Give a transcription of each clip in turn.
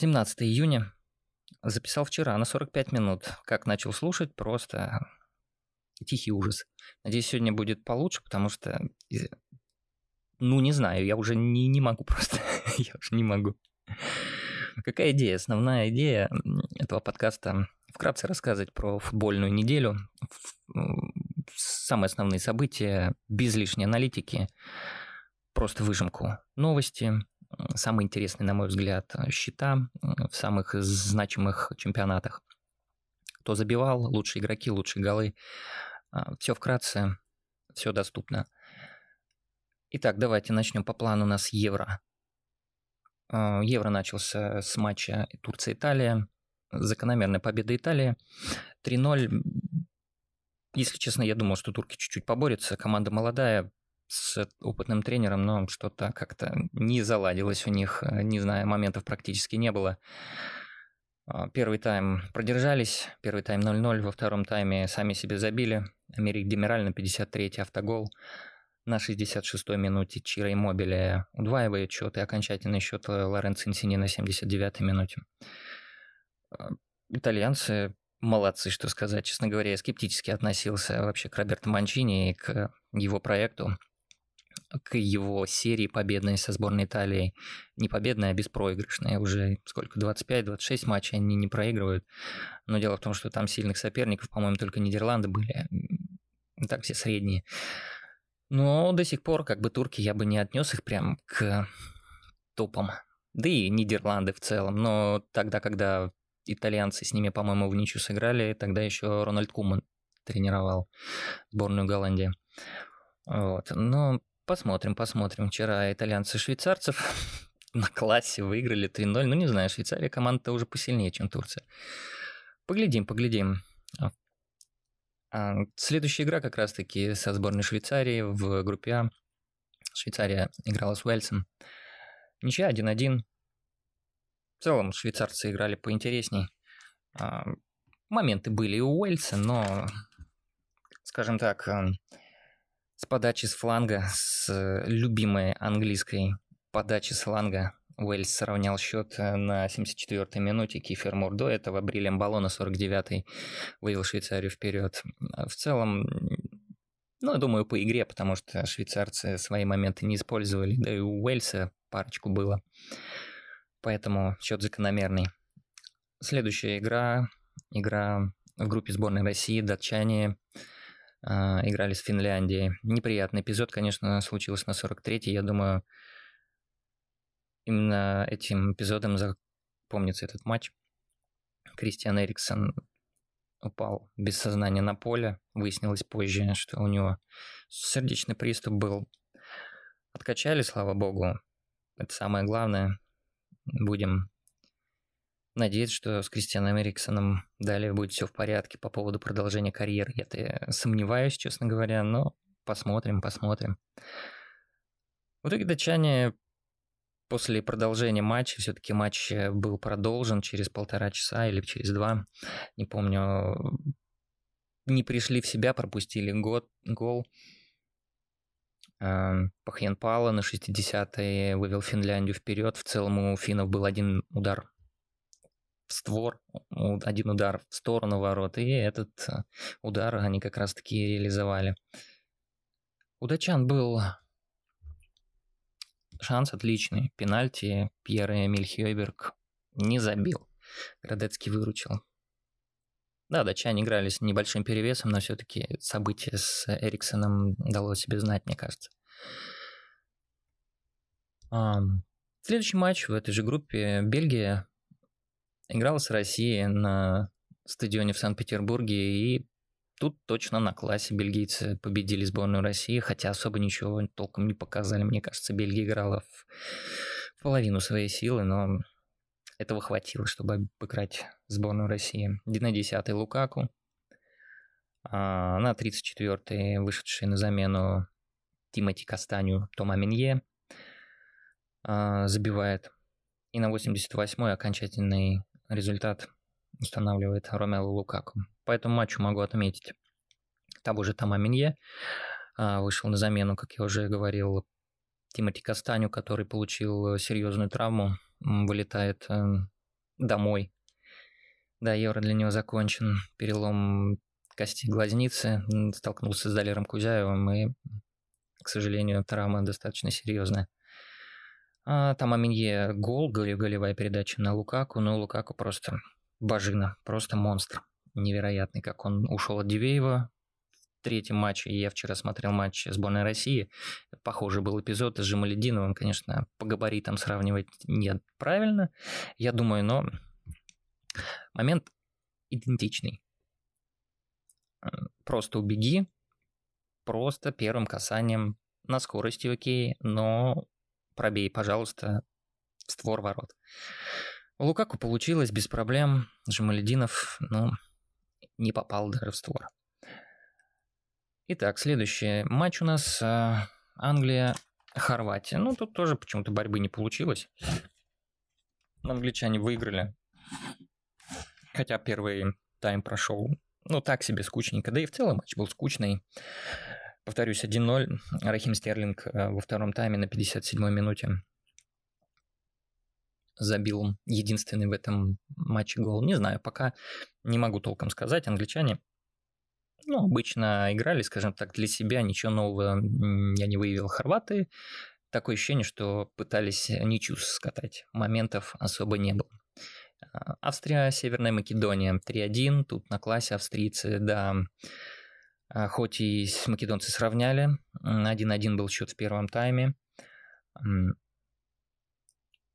17 июня. Записал вчера на 45 минут. Как начал слушать, просто тихий ужас. Надеюсь, сегодня будет получше, потому что, ну, не знаю, я уже не, не могу просто. я уже не могу. Какая идея? Основная идея этого подкаста вкратце рассказывать про футбольную неделю, самые основные события, без лишней аналитики, просто выжимку новости, самые интересные, на мой взгляд, счета в самых значимых чемпионатах. Кто забивал, лучшие игроки, лучшие голы. А, все вкратце, все доступно. Итак, давайте начнем по плану у нас Евро. А, Евро начался с матча Турция-Италия. Закономерная победа Италии. 3-0. Если честно, я думал, что турки чуть-чуть поборются. Команда молодая, с опытным тренером, но что-то как-то не заладилось у них, э, не знаю, моментов практически не было. А, первый тайм продержались, первый тайм 0-0, во втором тайме сами себе забили. Америк Демираль на 53-й автогол. На 66-й минуте Чира Иммобиле удваивает счет и окончательный счет Лоренцо Инсини на 79-й минуте. А, итальянцы молодцы, что сказать. Честно говоря, я скептически относился вообще к Роберто Манчини и к его проекту к его серии победной со сборной Италии. Не победная, а беспроигрышная. Уже сколько, 25-26 матчей они не проигрывают. Но дело в том, что там сильных соперников, по-моему, только Нидерланды были. Так все средние. Но до сих пор, как бы турки, я бы не отнес их прям к топам. Да и Нидерланды в целом. Но тогда, когда итальянцы с ними, по-моему, в ничью сыграли, тогда еще Рональд Куман тренировал сборную Голландии. Вот. Но Посмотрим, посмотрим. Вчера итальянцы швейцарцев на классе выиграли 3-0. Ну, не знаю, Швейцария команда-то уже посильнее, чем Турция. Поглядим, поглядим. А, а, следующая игра как раз-таки со сборной Швейцарии в группе А. Швейцария играла с Уэльсом. Ничья 1-1. В целом швейцарцы играли поинтересней. А, моменты были и у Уэльса, но, скажем так, с подачи с фланга, с любимой английской подачи с фланга Уэльс сравнял счет э, на 74-й минуте. Кифер Мур до этого Брилем Балло на 49-й вывел Швейцарию вперед. В целом, ну, я думаю, по игре, потому что швейцарцы свои моменты не использовали, да и у Уэльса парочку было. Поэтому счет закономерный. Следующая игра, игра в группе сборной России, датчане играли с Финляндией. Неприятный эпизод, конечно, случился на 43-й. Я думаю, именно этим эпизодом запомнится этот матч. Кристиан Эриксон упал без сознания на поле. Выяснилось позже, что у него сердечный приступ был. Откачали, слава богу. Это самое главное. Будем надеяться, что с Кристианом Эриксоном далее будет все в порядке по поводу продолжения карьеры. Я-то сомневаюсь, честно говоря, но посмотрим, посмотрим. В итоге датчане после продолжения матча, все-таки матч был продолжен через полтора часа или через два, не помню, не пришли в себя, пропустили год, гол. Эм, Пахьянпала на 60-й вывел Финляндию вперед. В целом у финнов был один удар в створ, один удар в сторону ворот, и этот э, удар они как раз-таки реализовали. У датчан был шанс отличный. Пенальти Пьер Эмиль Хьойберг не забил. Градецкий выручил. Да, датчане играли с небольшим перевесом, но все-таки событие с Эриксоном дало себе знать, мне кажется. Следующий матч в этой же группе Бельгия Играл с Россией на стадионе в Санкт-Петербурге, и тут точно на классе бельгийцы победили сборную России, хотя особо ничего толком не показали. Мне кажется, Бельгия играла в половину своей силы, но этого хватило, чтобы обыграть сборную России. На 10 Лукаку, а на 34-й вышедший на замену Тимати Кастаню Тома Минье а, забивает. И на 88-й окончательный результат устанавливает Ромело Лукаку. По этому матчу могу отметить того же Тома Минье, а, вышел на замену, как я уже говорил, Тимати Кастаню, который получил серьезную травму, вылетает э, домой. Да, Евро для него закончен. Перелом кости глазницы. Столкнулся с Далером Кузяевым, и, к сожалению, травма достаточно серьезная. А, там Аминье гол, голевая передача на Лукаку, но Лукаку просто божина, просто монстр. Невероятный, как он ушел от Дивеева в третьем матче. Я вчера смотрел матч сборной России. Похожий был эпизод с Жемалединовым. Конечно, по габаритам сравнивать нет правильно, я думаю, но момент идентичный. Просто убеги, просто первым касанием на скорости окей, но пробей, пожалуйста, створ ворот. У Лукаку получилось без проблем. Жамалединов, ну, не попал даже в створ. Итак, следующий матч у нас а, Англия-Хорватия. Ну, тут тоже почему-то борьбы не получилось. Англичане выиграли. Хотя первый тайм прошел, ну, так себе скучненько. Да и в целом матч был скучный. Повторюсь, 1-0. Рахим Стерлинг э, во втором тайме на 57-й минуте забил единственный в этом матче гол. Не знаю, пока не могу толком сказать. Англичане ну, обычно играли, скажем так, для себя, ничего нового я не выявил. Хорваты такое ощущение, что пытались ничью скатать. Моментов особо не было. А, Австрия, Северная Македония 3-1. Тут на классе австрийцы, да, хоть и македонцы сравняли, 1-1 был счет в первом тайме.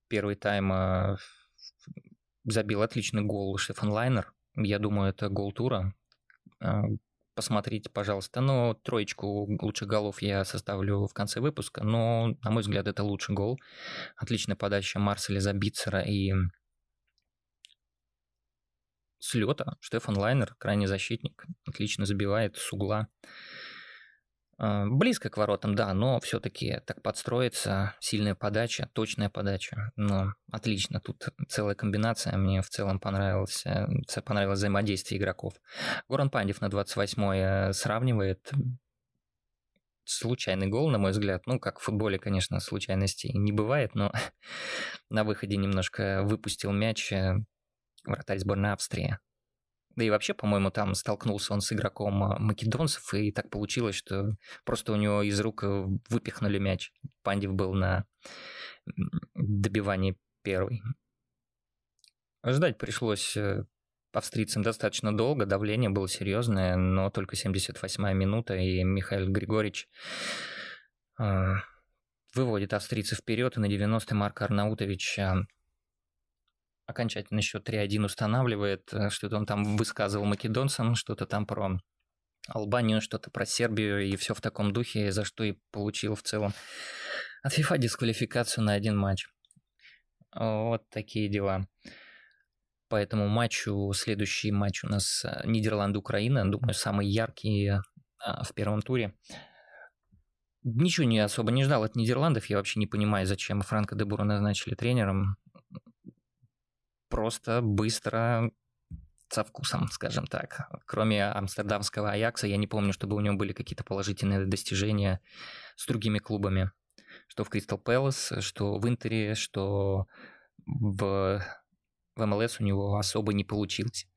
Первый тайм а, забил отличный гол Штефан Лайнер. Я думаю, это гол тура. А, посмотрите, пожалуйста. Но троечку лучших голов я составлю в конце выпуска. Но, на мой взгляд, это лучший гол. Отличная подача Марселя Забицера и с лета Штефан Лайнер, крайний защитник, отлично забивает с угла. А, близко к воротам, да, но все-таки так подстроиться, сильная подача, точная подача. Но отлично, тут целая комбинация, мне в целом понравилось, э, понравилось взаимодействие игроков. Горан Пандев на 28-й э, сравнивает случайный гол, на мой взгляд. Ну, как в футболе, конечно, случайностей не бывает, но на выходе немножко выпустил мяч, э, вратарь сборной Австрии. Да и вообще, по-моему, там столкнулся он с игроком а, македонцев, и так получилось, что просто у него из рук э, выпихнули мяч. Пандев был на добивании первый. Ждать пришлось э, австрийцам достаточно долго, давление было серьезное, но только 78-я минута, и Михаил Григорьевич э, выводит австрийцев вперед, и на 90-й Марк Арнаутович окончательно счет 3-1 устанавливает, э, что-то он там высказывал македонцам, что-то там про Албанию, что-то про Сербию и все в таком духе, за что и получил в целом от FIFA дисквалификацию на один матч. Вот такие дела. По этому матчу, следующий матч у нас э, Нидерланды-Украина, думаю, самый яркий э, в первом туре. Ничего не особо не ждал от Нидерландов, я вообще не понимаю, зачем Франко де Бура назначили тренером просто быстро со вкусом, скажем так. Кроме амстердамского Аякса, я не помню, чтобы у него были какие-то положительные достижения с другими клубами. Что в Кристал Пэлас, что в Интере, что в, в МЛС у него особо не получилось.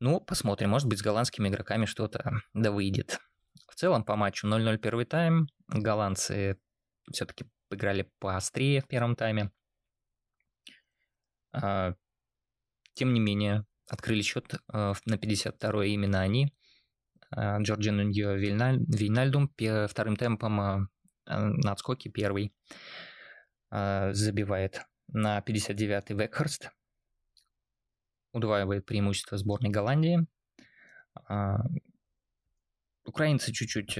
Ну, посмотрим, может быть, с голландскими игроками что-то да выйдет. В целом, по матчу 0-0 первый тайм. Голландцы все-таки играли поострее в первом тайме. Тем не менее, открыли счет э, на 52-й именно они. Э, Джорджи Нуньо Вейнальдум вторым темпом э, на отскоке первый забивает на 59-й Векхерст. Удваивает преимущество сборной Голландии. Украинцы чуть-чуть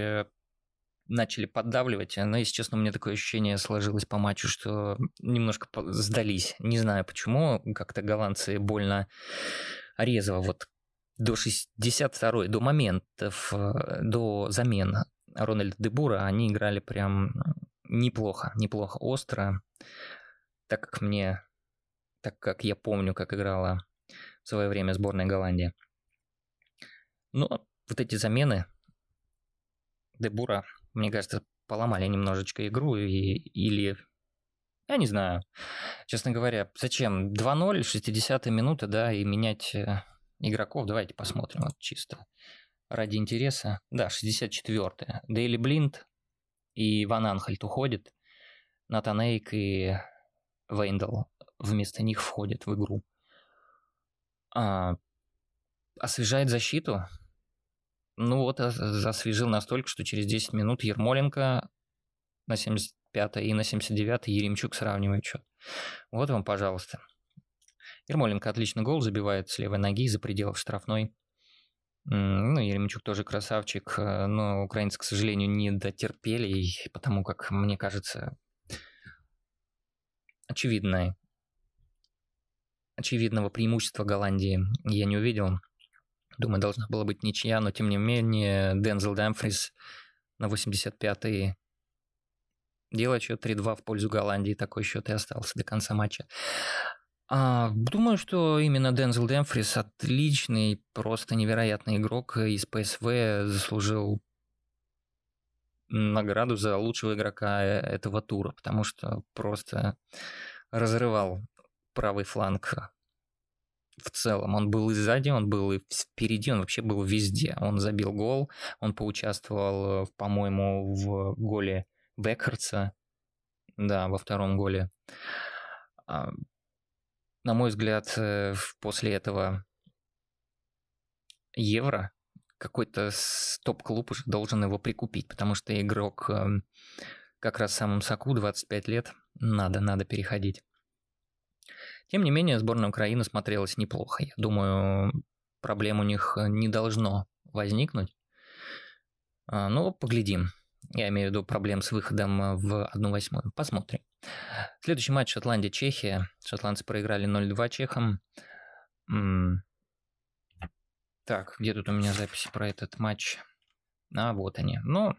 начали поддавливать, но, если честно, у меня такое ощущение сложилось по матчу, что немножко сдались. Не знаю почему, как-то голландцы больно резво вот до 62-й, до моментов, э, до замен Рональда Дебура они играли прям неплохо, неплохо, остро, так как мне, так как я помню, как играла в свое время сборная Голландии. Но вот эти замены Дебура мне кажется, поломали немножечко игру и, или Я не знаю. Честно говоря, зачем? 2-0, 60 минута, да, и менять э, игроков. Давайте посмотрим вот чисто ради интереса. Да, 64-я. Дейли Блинд и Ван Анхельт уходит. Натан Эйк и Вейндал вместо них входят в игру. А, освежает защиту. Ну вот, освежил настолько, что через 10 минут Ермоленко на 75 и на 79 Еремчук сравнивает счет. Вот вам, пожалуйста. Ермоленко отлично гол забивает с левой ноги за пределов штрафной. Ну, Еремчук тоже красавчик, э, но украинцы, к сожалению, не дотерпели, потому как, мне кажется, очевидное, очевидного преимущества Голландии я не увидел. Думаю, должна была быть ничья, но тем не менее Дензел Дэмфрис на 85-й делает счет 3-2 в пользу Голландии. Такой счет и остался до конца матча. А, думаю, что именно Дензел Дэмфрис отличный, просто невероятный игрок из ПСВ, заслужил награду за лучшего игрока э, этого тура, потому что просто разрывал правый фланг в целом. Он был и сзади, он был и впереди, он вообще был везде. Он забил гол, он поучаствовал, э, по-моему, в голе Бекхардса, да, во втором голе. А, на мой взгляд, э, после этого Евро какой-то топ-клуб уже должен его прикупить, потому что игрок эм, как раз в самом соку, 25 лет, надо, надо переходить. Тем не менее, сборная Украины смотрелась неплохо. Я думаю, проблем у них не должно возникнуть. А, Но ну, поглядим. Я имею в виду проблем с выходом в 1-8. Посмотрим. Следующий матч Шотландия-Чехия. Шотландцы проиграли 0-2 чехам. Так, где тут у меня записи про этот матч? А, вот они. Ну,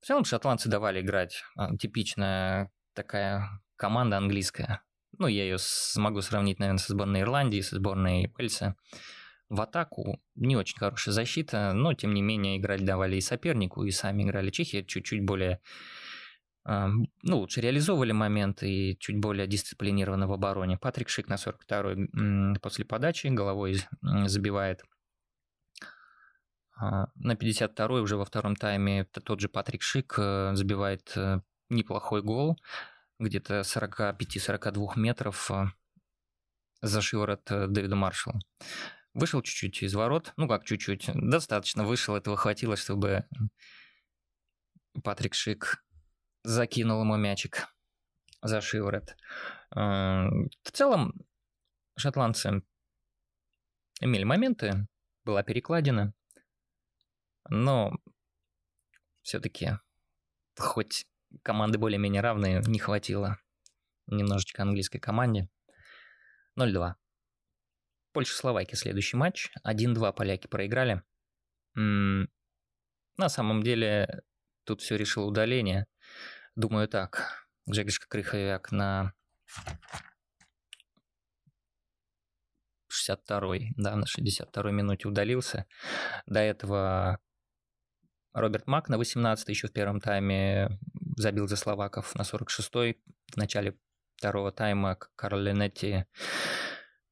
в целом шотландцы давали играть. А, типичная такая команда английская. Ну, я ее смогу сравнить, наверное, со сборной Ирландии, со сборной Уэльса. В атаку не очень хорошая защита, но, тем не менее, играть давали и сопернику, и сами играли. Чехия чуть-чуть более ну, лучше реализовывали моменты и чуть более дисциплинированно в обороне. Патрик Шик на 42-й после подачи головой забивает. А, на 52-й уже во втором тайме тот же Патрик Шик э, забивает э, неплохой гол, где-то 45-42 метров э, за шиворот Дэвида Маршалла. Вышел чуть-чуть из ворот, ну как чуть-чуть, достаточно вышел, этого хватило, чтобы Патрик Шик закинул ему мячик за шиворот. Э, в целом, шотландцы имели моменты, была перекладина, но все-таки хоть команды более-менее равные, не хватило немножечко английской команде. 0-2. Польша-Словакия следующий матч. 1-2 поляки проиграли. На самом деле тут все решило удаление. Думаю так. Джегішка Криховяк на 62-й, да, на 62-й минуте удалился. До этого Роберт Мак на 18 еще в первом тайме забил за словаков на 46-й. В начале второго тайма Карл Ленетти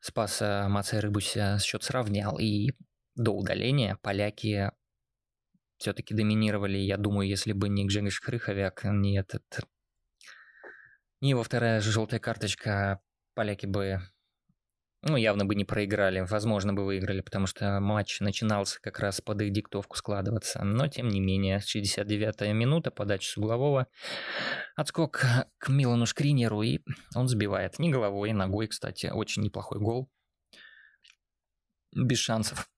спас Маца Рыбуся, счет сравнял. И до удаления поляки все-таки доминировали. Я думаю, если бы не Гжегош Хрыховяк, не этот... Не его вторая желтая карточка, поляки бы ну, явно бы не проиграли, возможно бы выиграли, потому что матч начинался как раз под их диктовку складываться. Но, тем не менее, 69-я минута, подача с углового, отскок к Милану Шкринеру, и он забивает. Не головой, ногой, кстати, очень неплохой гол. Без шансов.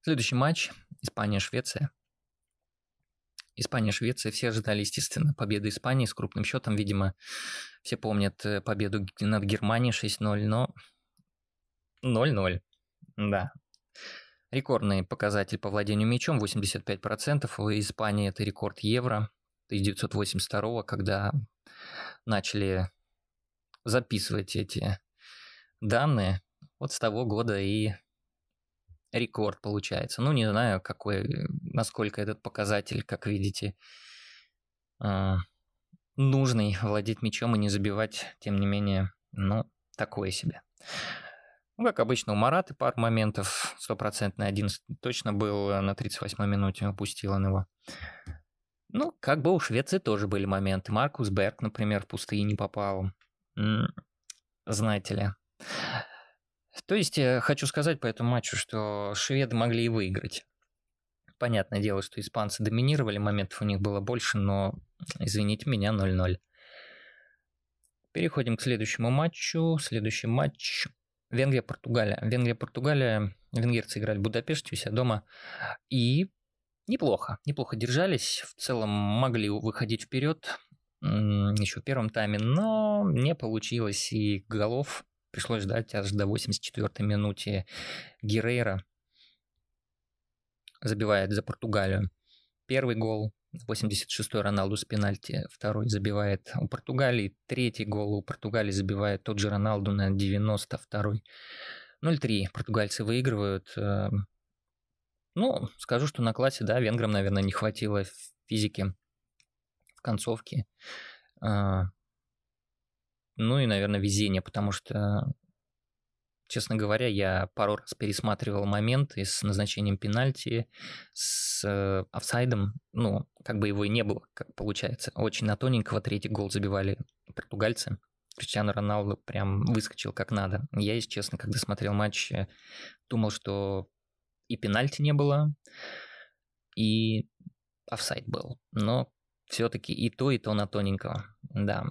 Следующий матч Испания-Швеция. Испания-Швеция. Все ожидали, естественно, победы Испании с крупным счетом. Видимо, все помнят э, победу над Германией 6-0, но 0-0. Да. Рекордный показатель по владению мячом 85%. В Испании это рекорд Евро 1982 когда начали записывать эти данные. Вот с того года и рекорд получается. Ну, не знаю, какой, насколько этот показатель, как видите, а, нужный, владеть мячом и не забивать, тем не менее, ну, такое себе. Ну, как обычно, у Мараты пару моментов, стопроцентный один точно был э, на 38-й минуте, упустил он его. Ну, как бы у Швеции тоже были моменты. Маркус Берг, например, в пустые не попал. Знаете ли. То есть, э, хочу сказать по этому матчу, что шведы могли и выиграть. Понятное дело, что испанцы доминировали, моментов у них было больше, но, извините меня, 0-0. Переходим к следующему матчу. Следующий матч Венгрия-Португалия. Венгрия-Португалия. Венгерцы играли в Будапеште у себя дома. И неплохо. Неплохо держались. В целом могли выходить вперед еще в первом тайме, но не получилось. И голов пришлось ждать аж до 84-й минуте Герейра забивает за Португалию. Первый гол, 86-й Роналду с пенальти, второй забивает у Португалии, третий гол у Португалии забивает тот же Роналду на 92-й. 0-3 португальцы выигрывают. Э, ну, скажу, что на классе, да, венграм, наверное, не хватило физики в концовке. Ну и, наверное, везение, потому что Честно говоря, я пару раз пересматривал моменты с назначением пенальти, с э, офсайдом. Ну, как бы его и не было, как получается. Очень на тоненького третий гол забивали португальцы. Криштиану Роналду прям выскочил как надо. Я, если честно, когда смотрел матч, э, думал, что и пенальти не было, и офсайд был. Но все-таки и то, и то на тоненького. Да,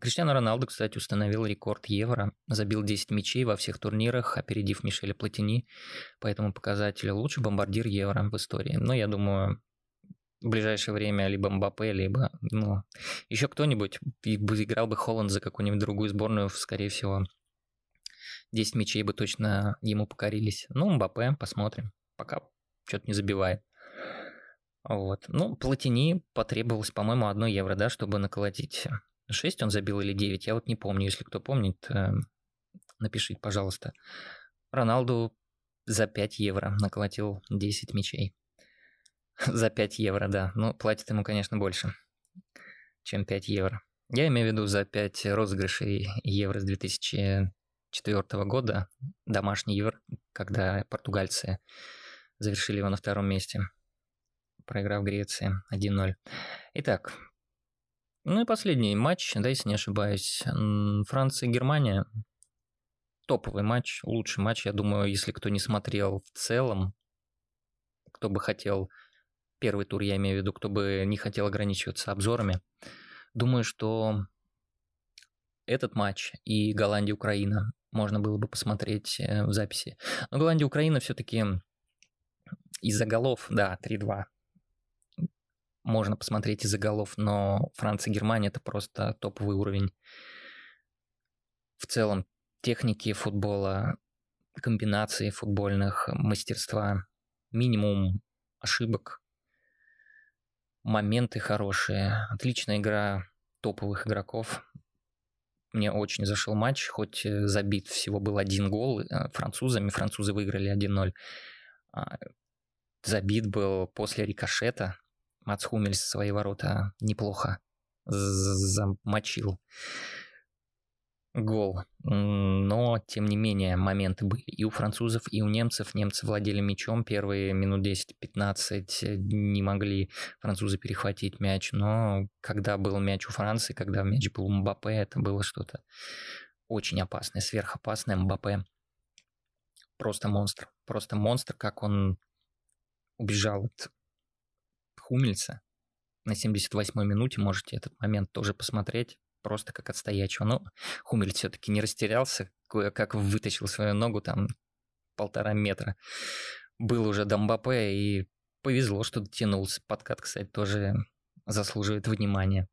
Криштиану Роналду, кстати, установил рекорд Евро, забил 10 мячей во всех турнирах, опередив Мишеля Платини, по этому показателю лучший бомбардир Евро в истории. Но я думаю, в ближайшее время либо Мбаппе, либо ну, еще кто-нибудь играл бы Холланд за какую-нибудь другую сборную, скорее всего, 10 мячей бы точно ему покорились. Ну, Мбаппе, посмотрим. Пока что-то не забивает. Вот. Ну, Платини потребовалось, по-моему, одно евро, да, чтобы наколотить 6 он забил или 9, я вот не помню. Если кто помнит, э, напишите, пожалуйста. Роналду за 5 евро наколотил 10 мячей. за 5 евро, да. Ну, платит ему, конечно, больше, чем 5 евро. Я имею в виду за 5 розыгрышей евро с 2004 года, домашний евро, когда португальцы завершили его на втором месте, проиграв Греции 1-0. Итак, ну и последний матч, да, если не ошибаюсь, Франция и Германия. Топовый матч, лучший матч, я думаю, если кто не смотрел в целом, кто бы хотел, первый тур я имею в виду, кто бы не хотел ограничиваться обзорами, думаю, что этот матч и Голландия-Украина можно было бы посмотреть э, в записи. Но Голландия-Украина все-таки из-за голов, да, 3-2 можно посмотреть из-за голов, но Франция и Германия это просто топовый уровень. В целом техники футбола, комбинации футбольных, мастерства, минимум ошибок, моменты хорошие, отличная игра топовых игроков. Мне очень зашел матч, хоть э, забит всего был один гол э, французами, французы выиграли 1-0. А, забит был после рикошета, Мац Хумельс свои ворота неплохо замочил гол. Но, тем не менее, моменты были и у французов, и у немцев. Немцы владели мячом. Первые минут 10-15 не могли французы перехватить мяч. Но когда был мяч у Франции, когда мяч был у Мбаппе, это было что-то очень опасное, сверхопасное. Мбаппе просто монстр. Просто монстр, как он убежал от Хумельса на 78-й минуте, можете этот момент тоже посмотреть, просто как от стоячего. Но Хумельс все-таки не растерялся, кое-как вытащил свою ногу там полтора метра. Был уже Дамбапе и повезло, что дотянулся. Подкат, кстати, тоже заслуживает внимания.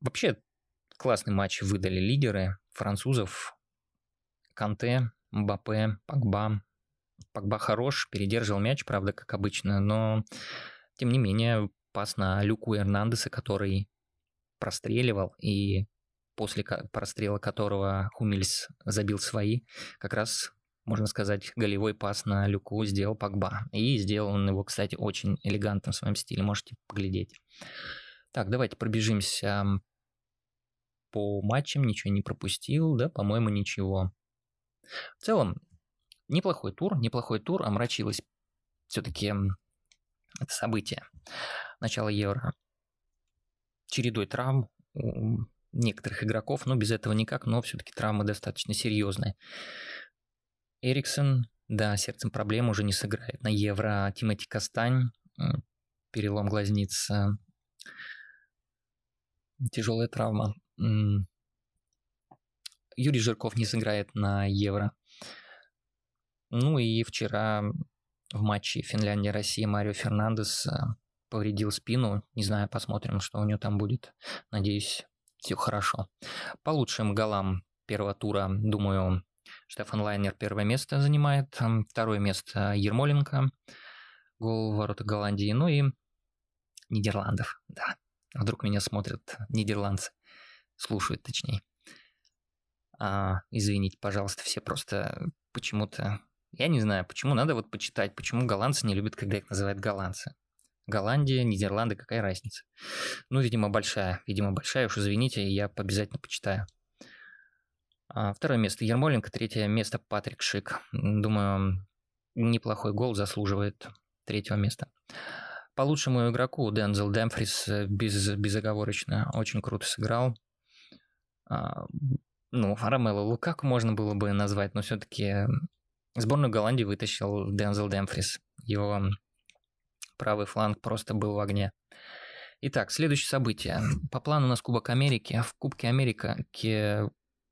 Вообще, классный матч выдали лидеры французов. Канте, Мбаппе, Пакба, хорош, передерживал мяч, правда, как обычно, но тем не менее пас на Люку Эрнандеса, который простреливал, и после прострела которого Хумельс забил свои, как раз, можно сказать, голевой пас на Люку сделал Погба. И сделал он его, кстати, очень элегантно в своем стиле, можете поглядеть. Так, давайте пробежимся по матчам. Ничего не пропустил, да, по-моему, ничего. В целом, неплохой тур, неплохой тур. Омрачилось все-таки это событие. Начало Евро. Чередой травм у некоторых игроков, но без этого никак, но все-таки травмы достаточно серьезные. Эриксон, да, сердцем проблем уже не сыграет. На Евро Тимати Кастань, перелом глазницы, тяжелая травма. Юрий Жирков не сыграет на Евро. Ну и вчера в матче Финляндия-Россия Марио Фернандес э, повредил спину. Не знаю, посмотрим, что у него там будет. Надеюсь, все хорошо. По лучшим голам первого тура, думаю, Штефан Лайнер первое место занимает. Второе место Ермоленко. Гол в ворота Голландии. Ну и Нидерландов, да. Вдруг меня смотрят нидерландцы. Слушают, точнее. А, извините, пожалуйста, все просто почему-то... Я не знаю, почему надо вот почитать, почему голландцы не любят, когда их называют голландцы. Голландия, Нидерланды, какая разница? Ну, видимо, большая. Видимо, большая, уж извините, я обязательно почитаю. А, второе место Ермоленко, третье место Патрик Шик. Думаю, неплохой гол заслуживает третьего места. По лучшему игроку Дензел Демфрис э, без, безоговорочно очень круто сыграл. А, ну, Ромело Лукаку можно было бы назвать, но все-таки сборную Голландии вытащил Дензел Демфрис. Его правый фланг просто был в огне. Итак, следующее событие. По плану у нас Кубок Америки. В Кубке Америки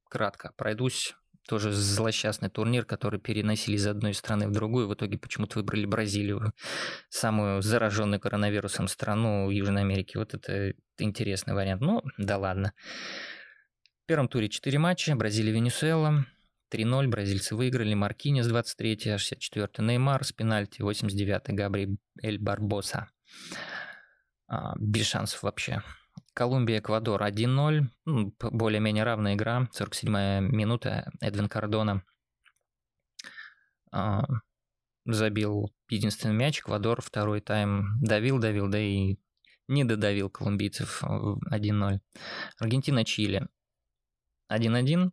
кратко пройдусь тоже злосчастный турнир, который переносили из одной страны в другую. В итоге почему-то выбрали Бразилию, самую зараженную коронавирусом страну Южной Америки. Вот это интересный вариант. Ну, да ладно. В первом туре 4 матча. Бразилия, Венесуэла. 3-0. Бразильцы выиграли. Маркинес 23 64 Неймар с пенальти. 89-й Габриэль Барбоса. А, без шансов вообще. Колумбия, Эквадор 1-0. Ну, более-менее равная игра. 47-я минута. Эдвин Кардона а, забил единственный мяч. Эквадор второй тайм давил, давил, да и не додавил колумбийцев 1-0. Аргентина, Чили 1-1.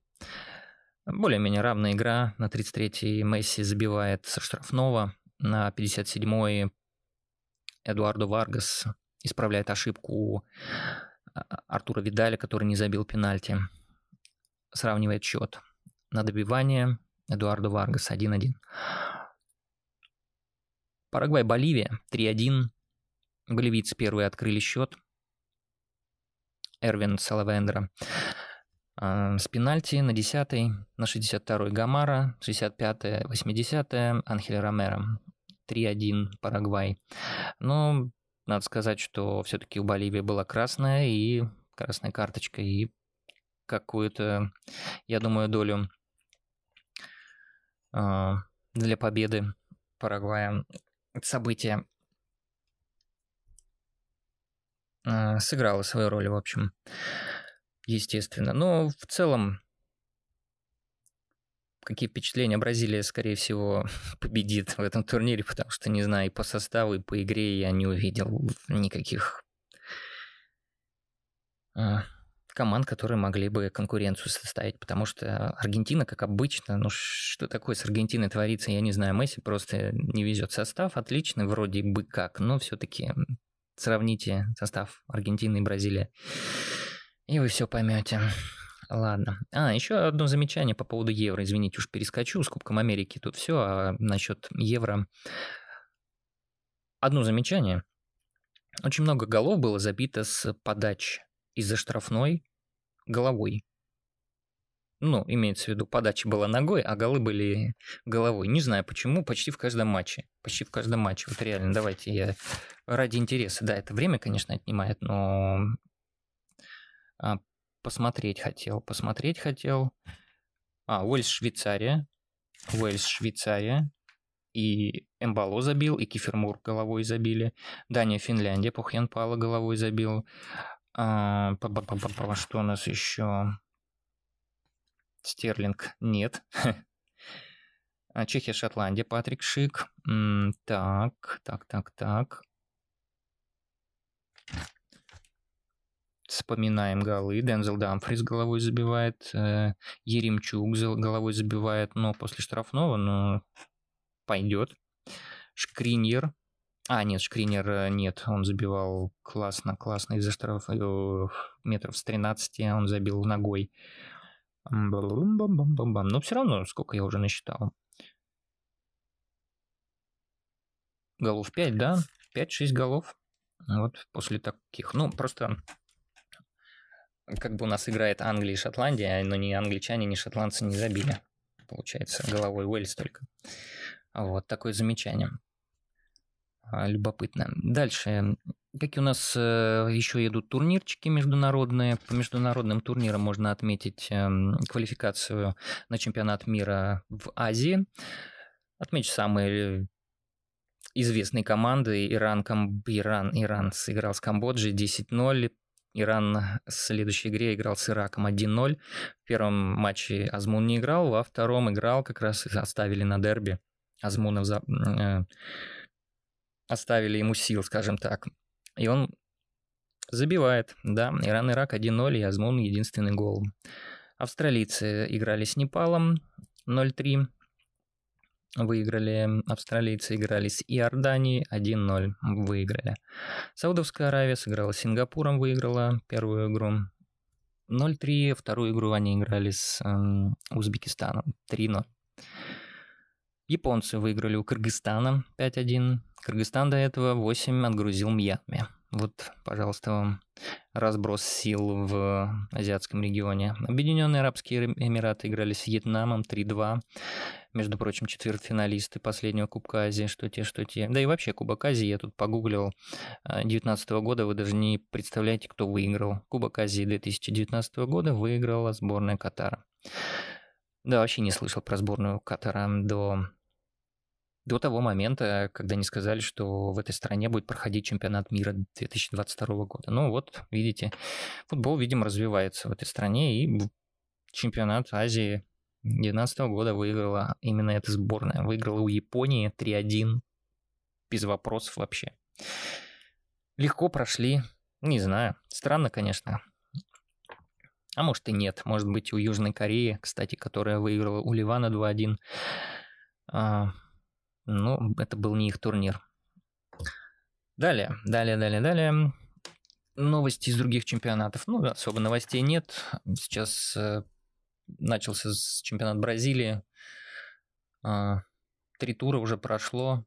Более-менее равная игра. На 33-й Месси забивает со штрафного. На 57-й Эдуардо Варгас исправляет ошибку а, Артура Видаля, который не забил пенальти. Сравнивает счет. На добивание Эдуардо Варгас 1-1. Парагвай-Боливия 3-1. Боливийцы первые открыли счет. Эрвин Салавендера. А, с пенальти на 10-й, на 62-й Гамара, 65-е, 80-е Анхель Ромеро. 3-1 Парагвай. Но надо сказать, что все-таки у Боливии была красная и красная карточка, и какую-то, я думаю, долю э, для победы Парагвая событие э, сыграло свою роль, в общем, естественно. Но в целом какие впечатления. Бразилия, скорее всего, победит в этом турнире, потому что, не знаю, и по составу, и по игре я не увидел никаких а, команд, которые могли бы конкуренцию составить, потому что Аргентина, как обычно, ну что такое с Аргентиной творится, я не знаю, Месси просто не везет. Состав отличный вроде бы как, но все-таки сравните состав Аргентины и Бразилии, и вы все поймете. Ладно. А, еще одно замечание по поводу евро. Извините, уж перескочу с Кубком Америки. Тут все, а насчет евро. Одно замечание. Очень много голов было забито с подач из-за штрафной головой. Ну, имеется в виду, подача была ногой, а голы были головой. Не знаю почему, почти в каждом матче. Почти в каждом матче. Вот реально, давайте я ради интереса. Да, это время, конечно, отнимает, но а, посмотреть хотел, посмотреть хотел. А, Уэльс, Швейцария. Уэльс, Швейцария. И Эмбало забил, и Кифермур головой забили. Дания, Финляндия, Пухьянпала головой забил. А, что у нас еще? Стерлинг нет. А, Чехия, Шотландия, Патрик Шик. Так, так, так, так. Вспоминаем голы. Дензел Дамфрис головой забивает. Э, Еремчук головой забивает. Но после штрафного, ну, пойдет. Шкриньер. А, нет, Шкринер э, нет. Он забивал классно, классно. Из-за штрафа метров с 13 он забил ногой. Но все равно, сколько я уже насчитал. Голов 5, да? 5-6 голов. Вот после таких. Ну, просто как бы у нас играет Англия и Шотландия, но ни англичане, ни шотландцы не забили. Получается, головой Уэльс только. Вот такое замечание. А, любопытно. Дальше. Какие у нас э, еще идут турнирчики международные? По международным турнирам можно отметить эм, квалификацию на чемпионат мира в Азии. Отмечу самые известные команды. Иран, Кам... Иран, Иран сыграл с Камбоджей 10-0. Иран в следующей игре играл с Ираком 1-0. В первом матче Азмун не играл, во втором играл, как раз оставили на дерби. Азмунов за... э, оставили ему сил, скажем так. И он забивает, да, Иран-Ирак 1-0, и Азмун единственный гол. Австралийцы играли с Непалом 0-3, выиграли. Австралийцы играли с Иорданией 1-0, выиграли. Саудовская Аравия сыграла с Сингапуром, выиграла первую игру 0-3, вторую игру они играли с э, Узбекистаном 3-0. Японцы выиграли у Кыргызстана 5-1. Кыргызстан до этого 8 отгрузил Мьянме. Вот, пожалуйста, вам разброс сил в азиатском регионе. Объединенные Арабские Эмираты играли с Вьетнамом 3-2. Между прочим, четвертьфиналисты последнего Кубка Азии, что те, что те. Да и вообще Кубок Азии я тут погуглил 2019 года, вы даже не представляете, кто выиграл. Кубок Азии 2019 года выиграла сборная Катара. Да, вообще не слышал про сборную Катара до до того момента, когда они сказали, что в этой стране будет проходить чемпионат мира 2022 года. Ну вот, видите, футбол, видимо, развивается в этой стране, и чемпионат Азии 2019 года выиграла именно эта сборная. Выиграла у Японии 3-1, без вопросов вообще. Легко прошли, не знаю, странно, конечно. А может и нет, может быть у Южной Кореи, кстати, которая выиграла у Ливана 2-1, но ну, это был не их турнир. Далее, далее, далее, далее. Новости из других чемпионатов. Ну, особо новостей нет. Сейчас начался чемпионат Бразилии. Э, три тура уже прошло.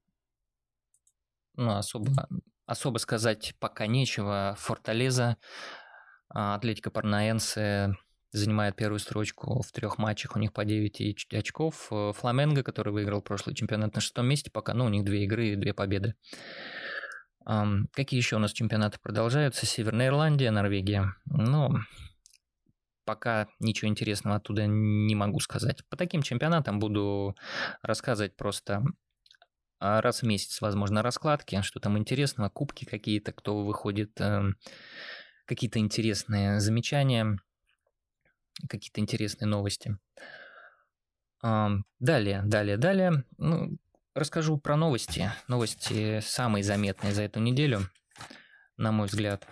Ну, особо, особо сказать пока нечего. Форталеза, а, Атлетика Парнаенсе занимает первую строчку в трех матчах, у них по 9 очков. Э, Фламенго, который выиграл прошлый чемпионат на шестом месте, пока, ну, у них две игры и две победы. Какие еще у нас чемпионаты продолжаются? Северная Ирландия, Норвегия. Ну, пока ничего интересного оттуда не могу сказать. По таким чемпионатам буду рассказывать просто а, раз в месяц, возможно, раскладки, что там интересного, кубки какие-то, кто выходит, эм, какие-то интересные замечания – какие-то интересные новости. Далее, далее, далее. Ну, расскажу про новости. Новости самые заметные за эту неделю, на мой взгляд.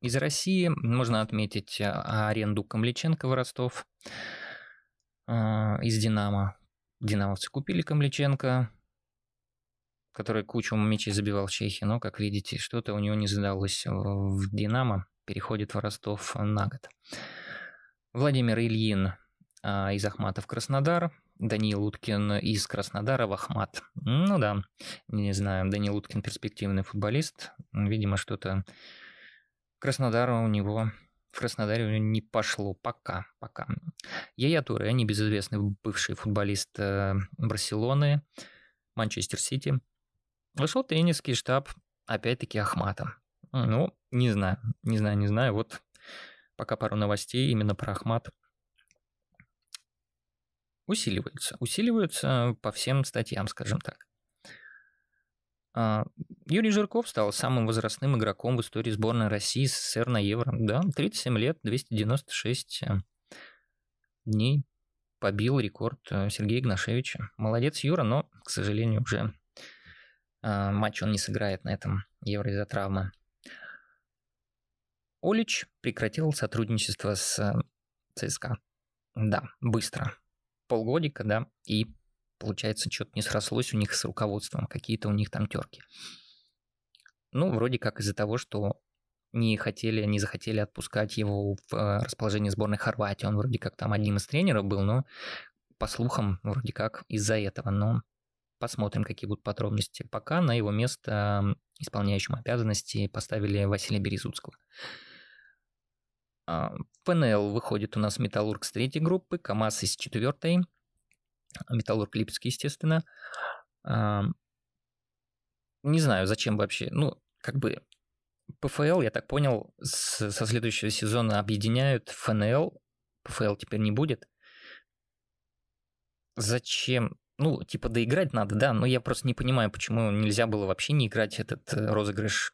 Из России можно отметить а, аренду Камличенко в Ростов а, из «Динамо». Динамовцы купили Камличенко, который кучу мячей забивал в Чехии, но, как видите, что-то у него не задалось в «Динамо» переходит в Ростов на год. Владимир Ильин а, из Ахмата в Краснодар, Даниил Уткин из Краснодара в Ахмат. Ну да, не знаю, Даниил Уткин перспективный футболист. Видимо, что-то Краснодара у него в Краснодаре не пошло пока, пока. Яя Туре, небезызвестный бывший футболист э, Барселоны, Манчестер Сити, вышел тренерский штаб, опять-таки, Ахмата. Ну, не знаю, не знаю, не знаю. Вот пока пару новостей именно про Ахмат усиливаются. Усиливаются по всем статьям, скажем так. А, Юрий Жирков стал самым возрастным игроком в истории сборной России СССР на Евро. Да, 37 лет, 296 э, дней. Побил рекорд э, Сергея Игнашевича. Молодец Юра, но, к сожалению, уже а, матч он не сыграет на этом Евро из-за травмы. Олич прекратил сотрудничество с э, ЦСКА. Да, быстро. Полгодика, да, и получается, что-то не срослось у них с руководством, какие-то у них там терки. Ну, вроде как из-за того, что не хотели, не захотели отпускать его в э, расположение сборной Хорватии. Он вроде как там одним из тренеров был, но по слухам вроде как из-за этого. Но посмотрим, какие будут подробности. Пока на его место исполняющим обязанности поставили Василия Березуцкого. А, ПНЛ выходит у нас Металлург с третьей группы, КАМАЗ из четвертой, Металлург Липецкий, естественно. Не знаю, зачем вообще. Ну, как бы ПФЛ, я так понял, с, со следующего сезона объединяют ФНЛ. ПФЛ теперь не будет. Зачем? Ну, типа доиграть надо, да, но я просто не понимаю, почему нельзя было вообще не играть этот э, розыгрыш.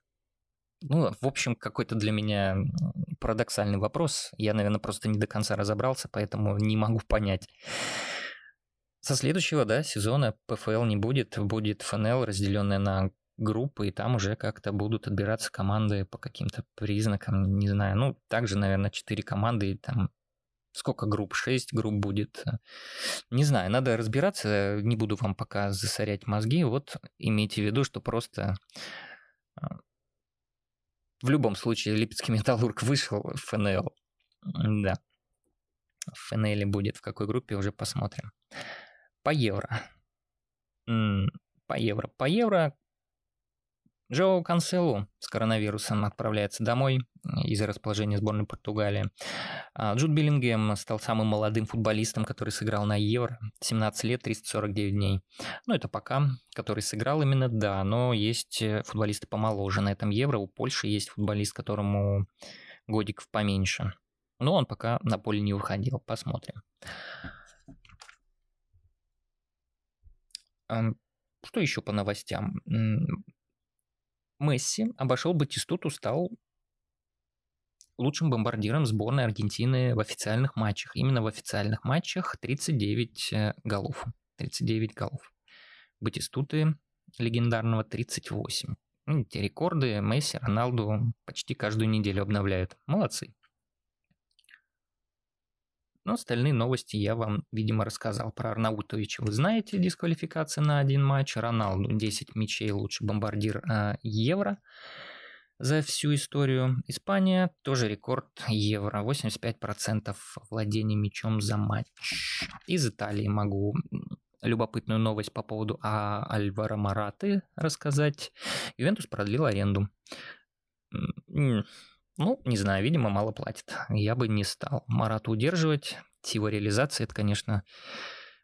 Ну, в общем, какой-то для меня парадоксальный вопрос. Я, наверное, просто не до конца разобрался, поэтому не могу понять. Со следующего, да, сезона ПФЛ не будет, будет ФНЛ, разделенная на группы, и там уже как-то будут отбираться команды по каким-то признакам, не знаю. Ну, также, наверное, 4 команды, и там сколько групп, 6 групп будет. Не знаю, надо разбираться, не буду вам пока засорять мозги. Вот имейте в виду, что просто а, в любом случае Липецкий Металлург вышел в ФНЛ. Да. В ФНЛ будет в какой группе, уже посмотрим. По евро. По евро. По евро Джо Канселу с коронавирусом отправляется домой из-за расположения сборной Португалии. А, Джуд Биллингем стал самым молодым футболистом, который сыграл на Евро. 17 лет, 349 дней. Ну, это пока, который сыграл именно, да, но есть э, футболисты помоложе на этом Евро. У Польши есть футболист, которому годиков поменьше. Но он пока на поле не выходил. Посмотрим. Что еще по новостям? Месси обошел Батистуту, стал лучшим бомбардиром сборной Аргентины в официальных матчах. Именно в официальных матчах 39 э, голов. 39 голов. Батистуты легендарного 38. Ну, эти рекорды Месси, Роналду почти каждую неделю обновляют. Молодцы. Но остальные новости я вам, видимо, рассказал. Про Арнаутовича вы знаете, дисквалификация на один матч. Роналду 10 мячей, лучший бомбардир э, Евро за всю историю. Испания тоже рекорд Евро. 85% владения мячом за матч. Из Италии могу любопытную новость по поводу а Альвара Мараты рассказать. Ювентус продлил аренду. Ну, не знаю, видимо, мало платит. Я бы не стал Марата удерживать. С его реализацией, это, конечно,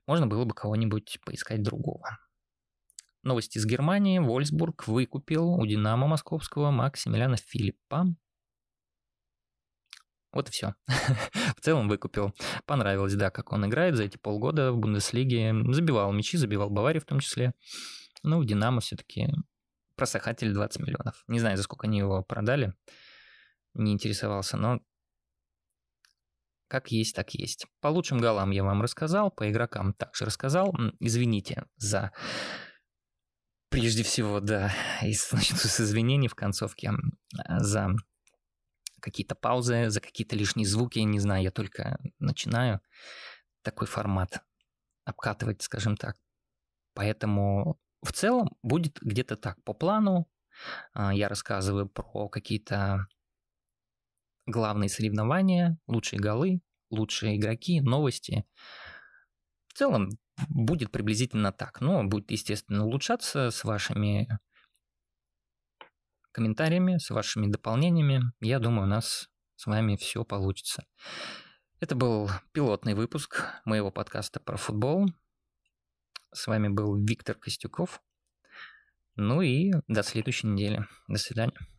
можно было бы кого-нибудь поискать другого. Новости из Германии. Вольсбург выкупил у Динамо московского Максимилиана Филиппа. Вот и все. в целом выкупил. Понравилось, да, как он играет за эти полгода в Бундеслиге. Забивал мячи, забивал Баварию в том числе. Ну, Динамо все-таки просохатель 20 миллионов. Не знаю, за сколько они его продали не интересовался, но как есть, так есть. По лучшим голам я вам рассказал, по игрокам также рассказал. Извините за... Прежде всего, да, и начну с извинений в концовке за какие-то паузы, за какие-то лишние звуки, не знаю, я только начинаю такой формат обкатывать, скажем так. Поэтому в целом будет где-то так. По плану а, я рассказываю про какие-то главные соревнования, лучшие голы, лучшие игроки, новости. В целом будет приблизительно так. Но будет, естественно, улучшаться с вашими комментариями, с вашими дополнениями. Я думаю, у нас с вами все получится. Это был пилотный выпуск моего подкаста про футбол. С вами был Виктор Костюков. Ну и до следующей недели. До свидания.